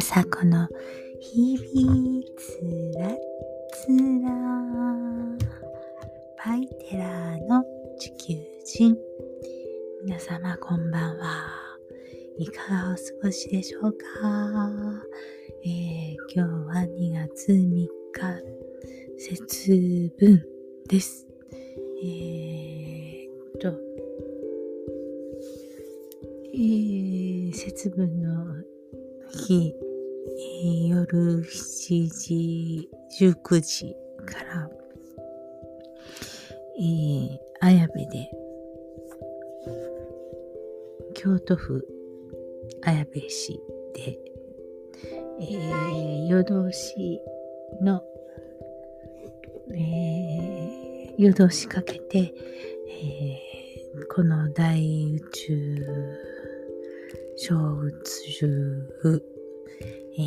ソティス・マサコの日々つらつらパイテラーの地球人。皆様こんばんは。いかがお過ごしでしょうか、えー、今日は2月ー、夜7時、19時から、えー、綾部で、京都府綾部市で、えー、夜通しの、えー、夜通しかけて、えー、この大宇宙小宇宙、え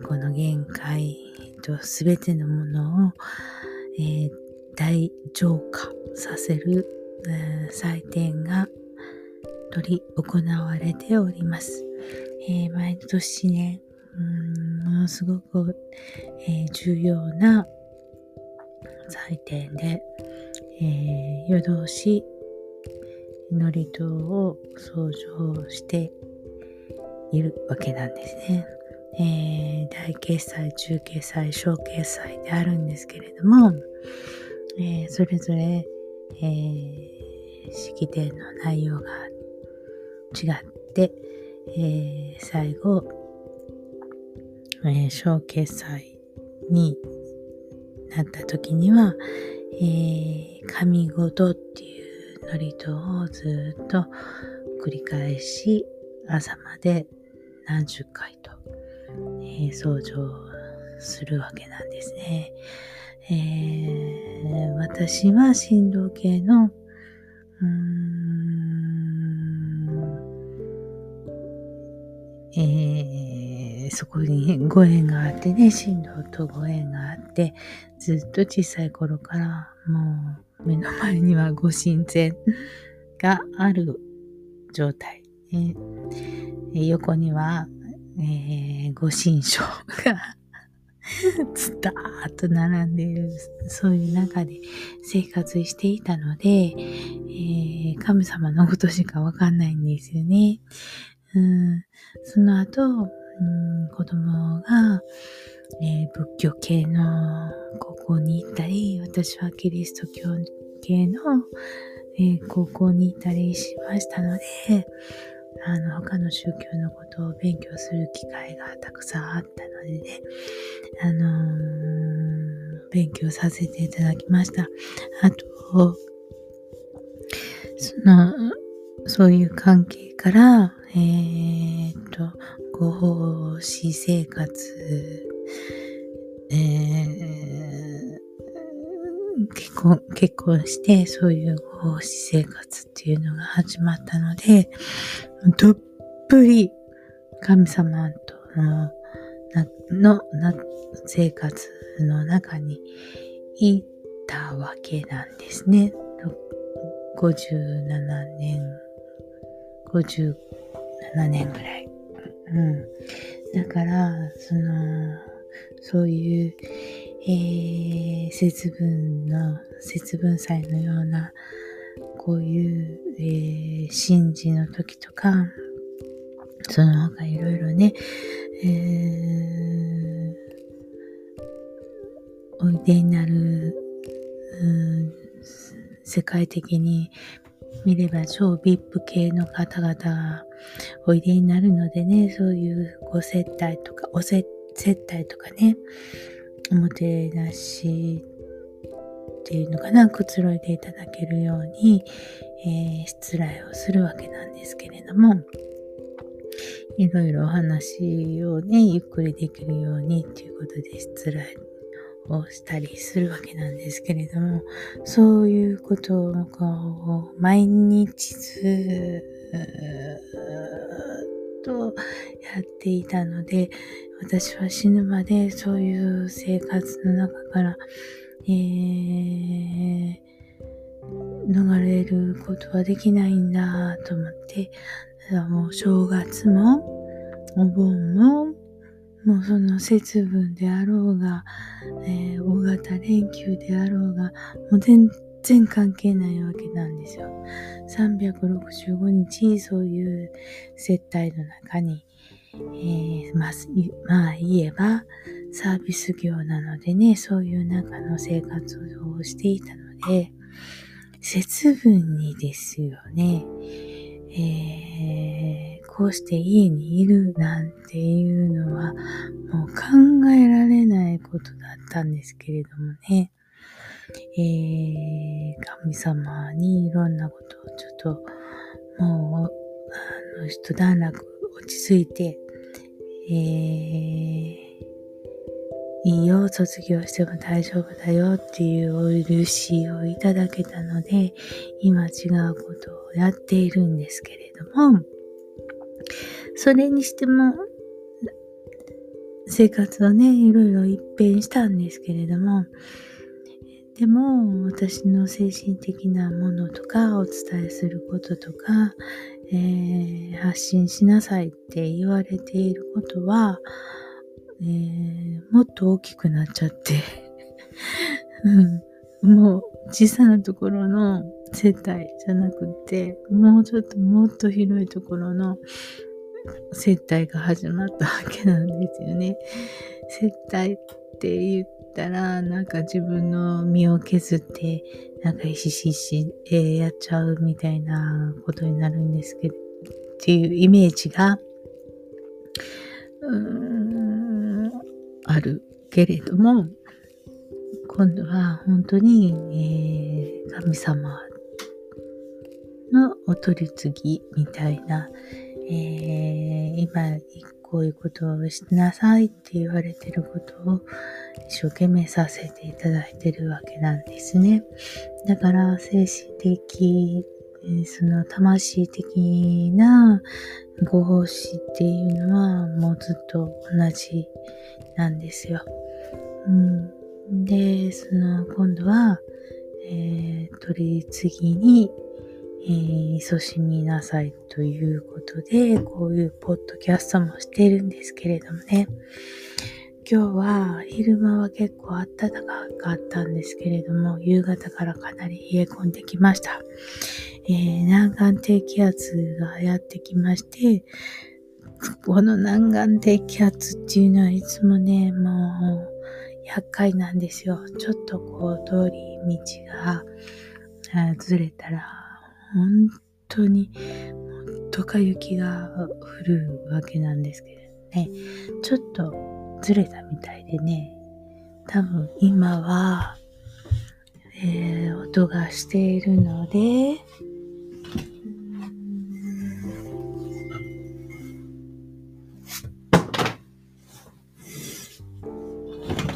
ー、この限界とすべてのものを、えー、大浄化させる、えー、祭典が取り行われております。えー、毎年ね、うんものすごく、えー、重要な祭典で、え、夜通し祝詞を創造しているわけなんですね。えー、大決済、中決済、小決済であるんですけれども、えー、それぞれ、えー、式典の内容が違って、えー、最後、えー、小決済になった時には、えー、神事っていう祝詞をずっと繰り返し朝まで何十回と、えー、掃除するわけなんですね。えー、私は振動系の、うーん、えー、そこにご縁があってね、振動とご縁があって、ずっと小さい頃からもう目の前にはご神前がある状態。え横には、えー、ご神書がずたーっと並んでいる、そういう中で生活していたので、えー、神様のことしかわかんないんですよね。うん、その後、うん、子供が、えー、仏教系の高校に行ったり、私はキリスト教系の、えー、高校に行ったりしましたので、あの、他の宗教のことを勉強する機会がたくさんあったのでね、あのー、勉強させていただきました。あと、その、そういう関係から、えー、っと、合子生活、えー、結婚、結婚して、そういう奉仕生活っていうのが始まったので、どっぷり神様との、の、な、生活の中にいたわけなんですね。57年、57年ぐらい。うん。だから、その、そういう、えー、節分の、節分祭のような、こういう、えー、神事の時とか、その他いろいろね、えー、おいでになる、うん世界的に見れば超 VIP 系の方々がおいでになるのでね、そういうご接待とか、お接待とかね、おもてなしっていうのかな、くつろいでいただけるように、えー、失礼をするわけなんですけれども、いろいろお話をね、ゆっくりできるようにっていうことで失礼をしたりするわけなんですけれども、そういうことを毎日ずっとやっていたので、私は死ぬまでそういう生活の中からえー、逃れることはできないんだと思って、だもう正月も、お盆も、もうその節分であろうが、えー、大型連休であろうが、もう全然関係ないわけなんですよ。365日そういう接待の中に、ー、まあ、まあ言えばサービス業なのでね、そういう中の生活をしていたので、節分にですよね、えー、こうして家にいるなんていうのはもう考えられないことだったんですけれどもね、えー、神様にいろんなことをちょっともう、あの、一段落落ち着いて、えー、いいよ、卒業しても大丈夫だよっていうお許しをいただけたので、今違うことをやっているんですけれども、それにしても、生活はね、いろいろ一変したんですけれども、でも、私の精神的なものとか、お伝えすることとか、えー、発信しなさいって言われていることは、えー、もっと大きくなっちゃって うん、もう小さなところの世帯じゃなくて、もうちょっともっと広いところの接待が始まったわけなんですよね。接待って言ったら、なんか自分の身を削って、なんかひしひし、えー、やっちゃうみたいなことになるんですけど、っていうイメージが、うーん、あるけれども、今度は本当に、えー、神様のお取り次ぎみたいな、えー、今こういうことをしなさいって言われてることを一生懸命させていただいてるわけなんですね。だから精神的、その魂的なご奉仕っていうのはもうずっと同じなんですよ。うん、で、その今度は、えー、取り次ぎにえー、勤しみなさいということで、こういうポッドキャストもしてるんですけれどもね。今日は昼間は結構暖かかったんですけれども、夕方からかなり冷え込んできました。えー、南岸低気圧がやってきまして、この南岸低気圧っていうのはいつもね、もう厄介なんですよ。ちょっとこう通り道がずれたら本当に、ドカ雪が降るわけなんですけどね、ちょっとずれたみたいでね、多分今は、えー、音がしているので、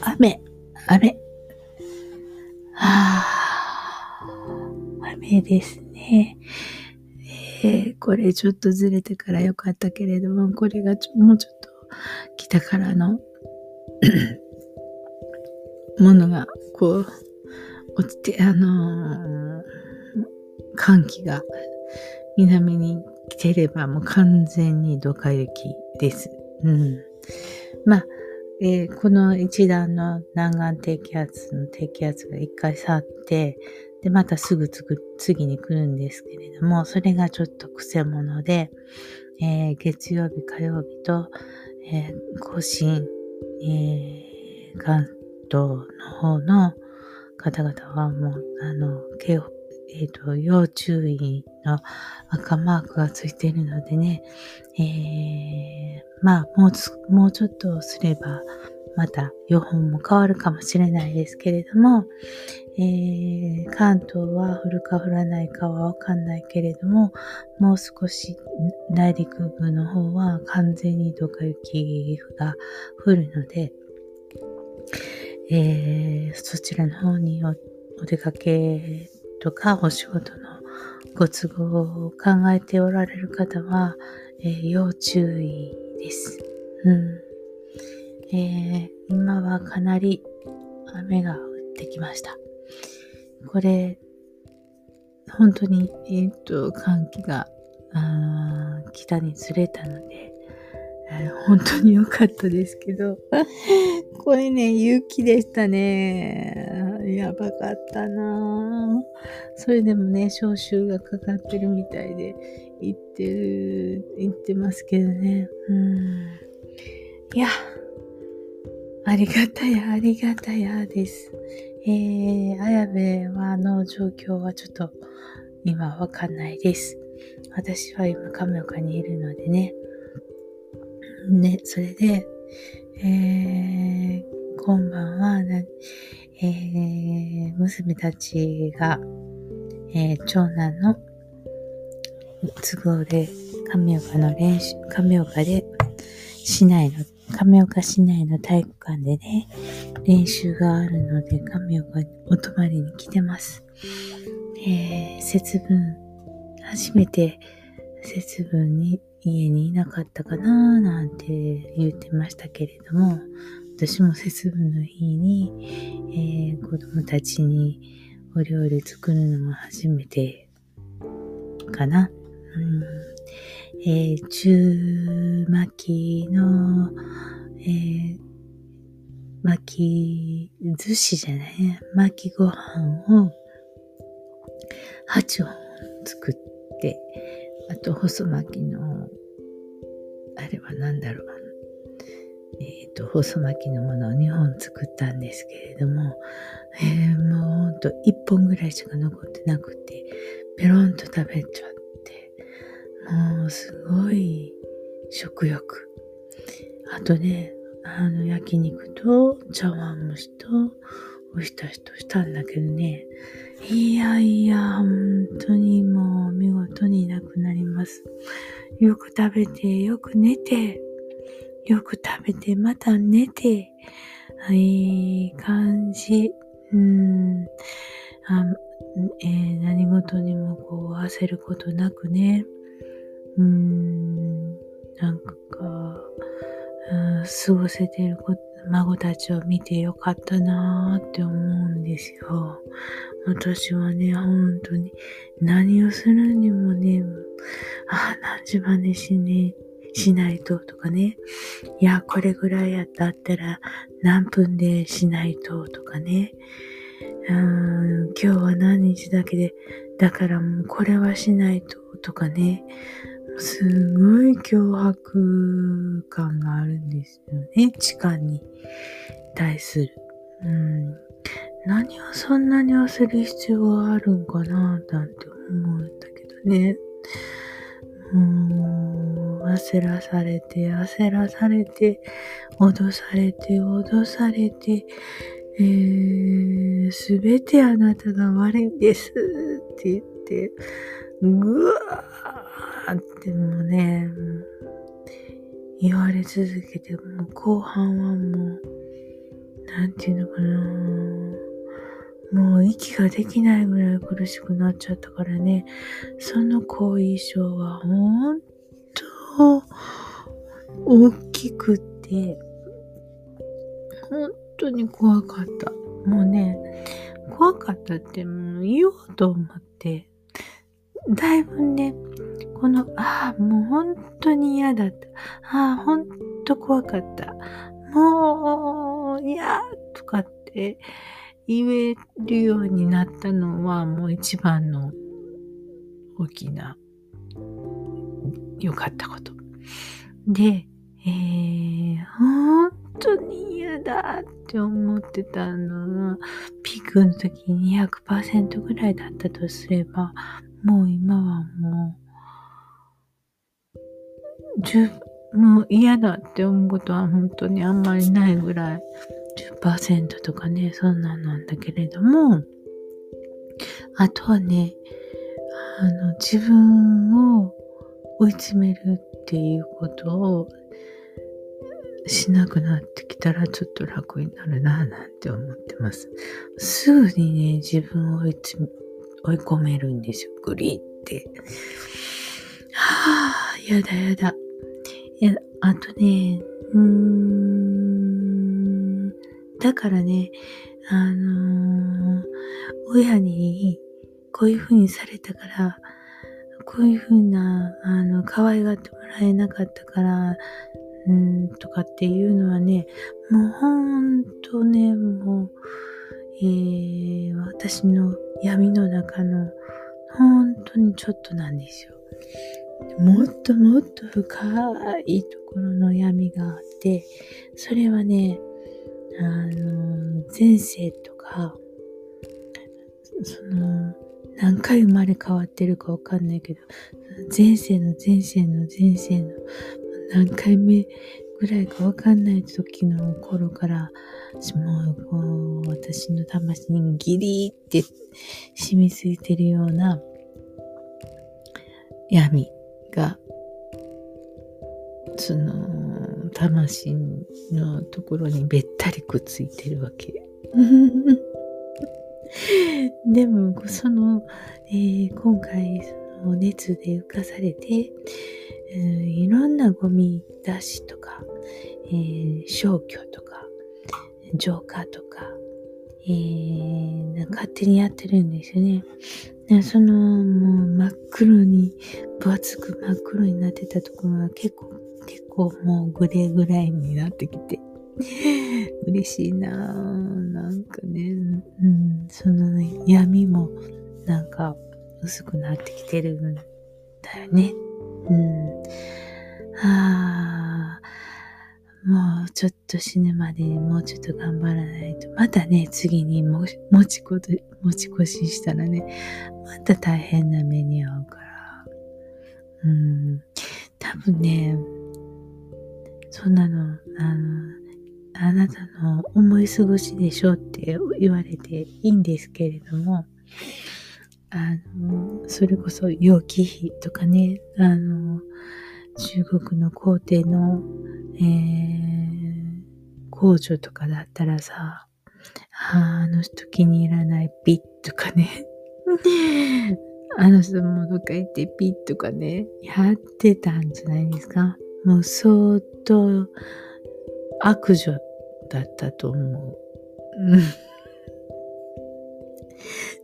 雨、雨。はあ、雨ですね。えー、これちょっとずれてからよかったけれども、これがちょもうちょっと北からの ものがこう落ちて、あのー、寒気が南に来てればもう完全にドカ雪です。うん。まあ、えー、この一段の南岸低気圧の低気圧が一回去って、で、またすぐ次に来るんですけれども、それがちょっと癖者で、えー、月曜日、火曜日と、えー、更新、えー、関東の方の方々はもう、あの、えっ、ー、と、要注意の赤マークがついているのでね、えー、まあ、もう、もうちょっとすれば、また予報も変わるかもしれないですけれども、えー、関東は降るか降らないかはわかんないけれども、もう少し内陸部の方は完全にどか雪が降るので、えー、そちらの方にお出かけとかお仕事のご都合を考えておられる方は、えー、要注意です。うんえー、今はかなり雨が降ってきました。これ、本当に、えっ、と、寒気が北にずれたので、本当に良かったですけど、これね、勇気でしたね。やばかったなそれでもね、招集がかかってるみたいで、言ってる、言ってますけどね。うん。いや、ありがたや、ありがたやです。えー、綾部はの状況はちょっと今わかんないです。私は今亀岡にいるのでね。ね、それで、えー、今晩はえー、娘たちが、えー、長男の都合で亀岡の練習、亀岡で市内の、亀岡市内の体育館でね、練習があるので亀岡にお泊まりに来てます。えー、節分、初めて節分に家にいなかったかなーなんて言ってましたけれども、私も節分の日に、えー、子供たちにお料理作るのも初めてかな。うんえー、中巻きの、えー、巻き寿司じゃない？巻きご飯を8本作って、あと細巻きの、あれは何だろう？えっ、ー、と、細巻きのものを2本作ったんですけれども、えー、もうほんと1本ぐらいしか残ってなくて、ペロンと食べちゃって、もうすごい食欲。あとね、あの焼肉と茶碗蒸しとおひたしとしたんだけどね、いやいや、本当にもう見事になくなります。よく食べて、よく寝て、よく食べて、また寝て、いい感じ。うん。あえー、何事にもこう焦ることなくね。うん。なんか、うん、過ごせている孫たちを見てよかったなーって思うんですよ。私はね、本当に何をするにもね、ああ、何時までしね、しないととかね、いや、これぐらいやったったら何分でしないととかね、うん今日は何日だけで、だからもうこれはしないととかね、すごい脅迫感があるんですよね、時間に対する。うん何をそんなに焦る必要があるんかななんて思うんだけどね。もう、焦らされて、焦らされて、脅されて、脅されて、えー、すべてあなたが悪いんですって言って、ぐわーってもうね、言われ続けて、もう後半はもう、なんていうのかな。もう息ができないぐらい苦しくなっちゃったからね、その後遺症は本当大きくて、本当に怖かった。もうね、怖かったってもう言おうと思って、だいぶね、この、ああ、もう本当に嫌だった。ああ、本当怖かった。もう、嫌とかって、言えるようになったのはもう一番の大きな良かったこと。で、えー、本当に嫌だって思ってたのは、ピークの時に200%ぐらいだったとすれば、もう今はもう、もう嫌だって思うことは本当にあんまりないぐらい10%とかね、そんなんなんだけれども、あとはね、あの、自分を追い詰めるっていうことをしなくなってきたらちょっと楽になるなぁなんて思ってます。すぐにね、自分を追い追い込めるんですよ。グリって。はぁ、やだやだ。や、あとね、うーん、だからね、あのー、親にこういう風にされたから、こういう風な、あの、可愛がってもらえなかったから、うん、とかっていうのはね、もうほんとね、もう、えー、私の闇の中の本当にちょっとなんですよ。もっともっと深いところの闇があって、それはね、あの、前世とか、その、何回生まれ変わってるかわかんないけど、前世の前世の前世の何回目ぐらいかわかんない時の頃から、もうこう、私の魂にギリって染みついてるような闇。が、その、魂のところにべったりくっついてるわけ。でも、その、えー、今回、その熱で浮かされて、うん、いろんなゴミ出しとか、えー、消去とか、浄化とか、えー、勝手にやってるんですよね。その、もう真っ黒に、分厚く真っ黒になってたところは結構、結構もうグレーぐらいになってきて、嬉しいなぁ。なんかね、うん、その、ね、闇もなんか薄くなってきてるんだよね。うん。ああ、もうちょっと死ぬまでにもうちょっと頑張らないと。またね、次にも持ちこ持ち越ししたらね、また大変な目に遭うから。うん。多分ね、そんなの、あの、あなたの思い過ごしでしょうって言われていいんですけれども、あの、それこそ容器費とかね、あの、中国の皇帝の、えー、工場とかだったらさ、あの人気に入らないピッとかね。あの人もどっか行ってピッとかね、やってたんじゃないですか。もう相当悪女だったと思う。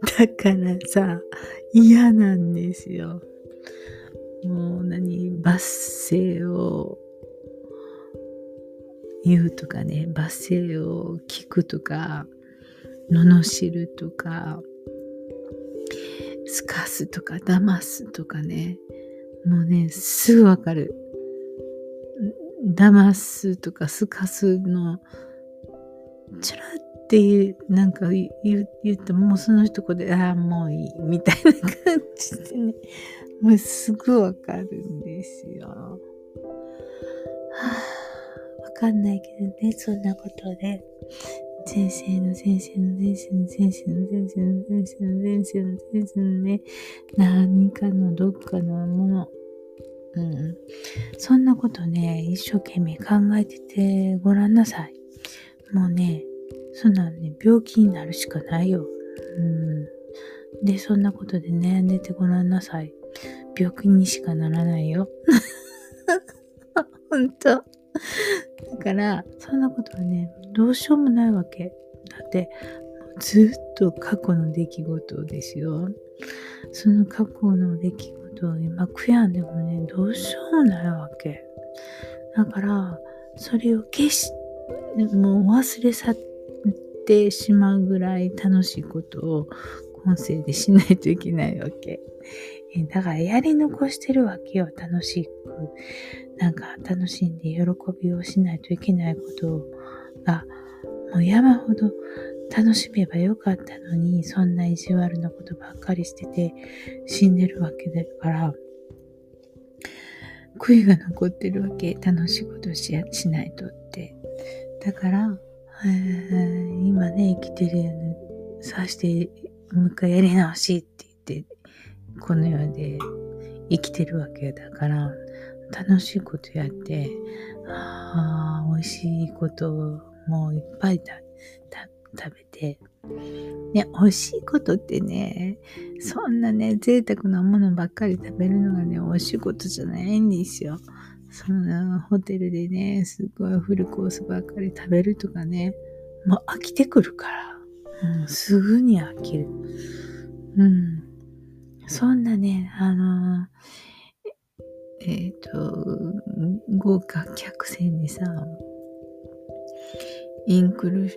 だからさ、嫌なんですよ。もう何、罰声を言うとかね、罰声を聞くとか、罵るとか、すかすとか騙すとかね、もうね、すぐわかる。騙すとかすかすの、ちらっていう、なんか言言っても、もうその一言で、ああ、もういい、みたいな感じでね、もうすぐわかるんですよ。はあ、わかんないけどね、そんなことで。前世の前世の前世の前世の前世の前世の前世の前世のね、何かのどっかのもの。うん。そんなことね、一生懸命考えててごらんなさい。もうね、そんなんね、病気になるしかないよ。うん。で、そんなことで悩んでてごらんなさい。病気にしかならないよ。ほんと。だから、そんなことはね、どうしようもないわけ。だって、ずっと過去の出来事ですよ。その過去の出来事を今悔やんでもね、どうしようもないわけ。だから、それを消し、もう忘れ去ってしまうぐらい楽しいことを今世でしないといけないわけ。だからやり残してるわけよ。楽しく。なんか楽しんで喜びをしないといけないことが、もう山ほど楽しめばよかったのに、そんな意地悪なことばっかりしてて死んでるわけだから、悔いが残ってるわけ。楽しいことししないとって。だから、えー、今ね、生きてるようにさして、もう一回やり直しって、この世で生きてるわけだから、楽しいことやって、ああ、美味しいこともいっぱい食べて、ね、美味しいことってね、そんなね、贅沢なものばっかり食べるのがね、美味しいことじゃないんですよ。そのホテルでね、すごいフルコースばっかり食べるとかね、もう飽きてくるから、うん、すぐに飽きる。うん。そんなね、あのー、えっ、ー、と、豪華客船にさ、インクル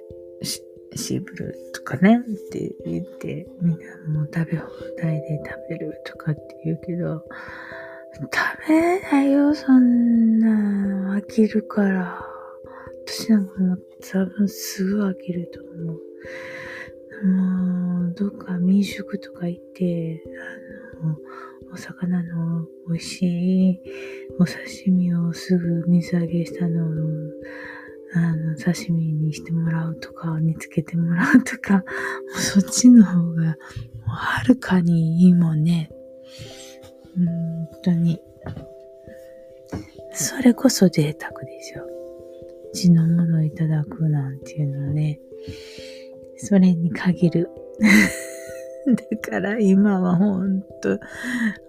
シブルとかねって言って、みんなもう食べ放題で食べるとかって言うけど、食べれないよ、そんな飽きるから。私なんかもう多分すぐ飽きると思う。もう、どっか民宿とか行って、あの、お魚の美味しいお刺身をすぐ水揚げしたのを、あの、刺身にしてもらうとか、煮つけてもらうとか、もうそっちの方が、はるかにいいもんね。うん本当に。それこそ贅沢ですよ。地のものをいただくなんていうのはね、それに限る。だから今はほんと、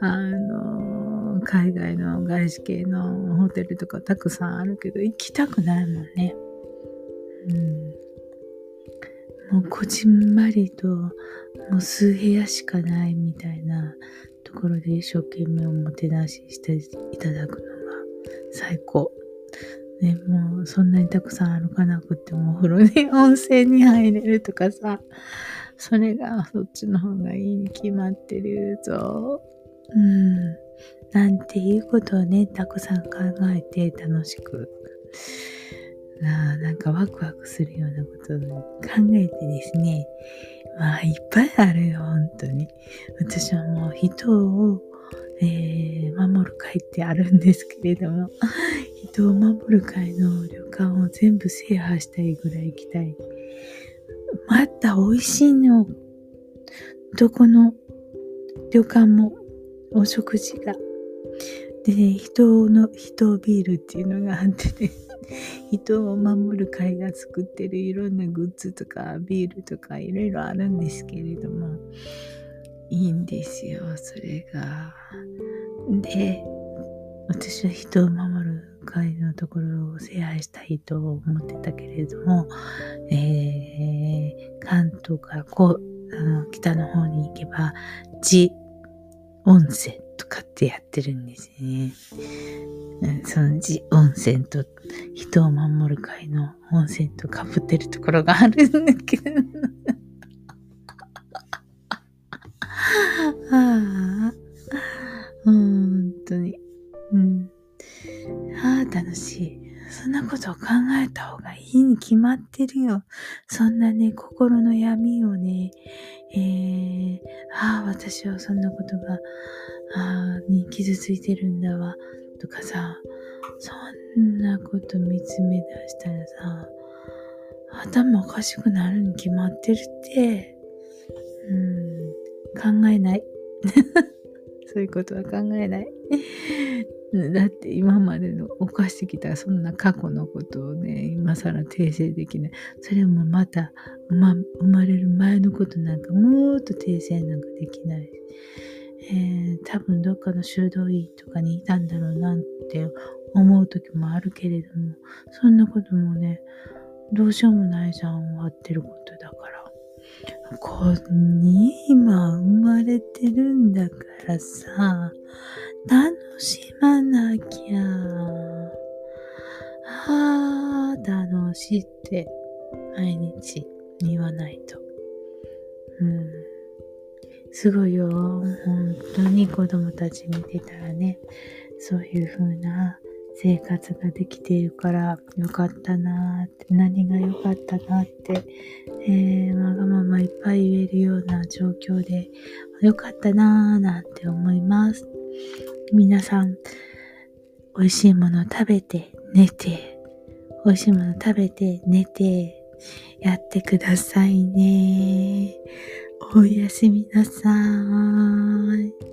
あの、海外の外資系のホテルとかたくさんあるけど、行きたくないもんね。うん。もうこじんまりと、もう数部屋しかないみたいなところで一生懸命おもてなししていただくのが最高。ね、もうそんなにたくさん歩かなくてもお風呂で温泉に入れるとかさ、それがそっちの方がいいに決まってるぞ。うん。なんていうことをね、たくさん考えて楽しく、なあなんかワクワクするようなことを考えてですね、まあいっぱいあるよ、本当に。私はもう人を、えー、守る会ってあるんですけれども、人を守る会の旅館を全部制覇したいぐらい行きたい。また美味しいの。どこの旅館もお食事が。でね、人の、人ビールっていうのがあってね、人を守る会が作ってるいろんなグッズとかビールとかいろいろあるんですけれども、いいんですよ、それが。で、私は人を守る会のところを制覇したいと思ってたけれども、えー、関東からこう、あの、北の方に行けば、地温泉とかってやってるんですね。その地温泉と人を守る会の温泉とかぶってるところがあるんだけど。ああ、本当に。うん。ああ、楽しい。そんなことを考えた方がいいに決まってるよ。そんなね、心の闇をね、えー、ああ、私はそんなことが、ああ、に傷ついてるんだわ、とかさ、そんなこと見つめ出したらさ、頭おかしくなるに決まってるって、うん、考えない。そういうことは考えない。だって今までの犯してきたそんな過去のことをね、今更訂正できない。それもまた生ま生まれる前のことなんかもっと訂正なんかできない。えー、多分どっかの修道院とかにいたんだろうなって思う時もあるけれども、そんなこともね、どうしようもないじゃん、終わってることだから。こんに今生まれてるんだからさ、楽しまなきゃ。ああ、楽しいって毎日言わないと。うん。すごいよ。本当に子供たち見てたらね、そういう風な生活ができているからよかったなーって、何が良かったなって、えー、わがままいっぱい言えるような状況でよかったなーなんて思います。皆さん、美味しいもの食べて、寝て、美味しいもの食べて、寝て、やってくださいね。おやすみなさい。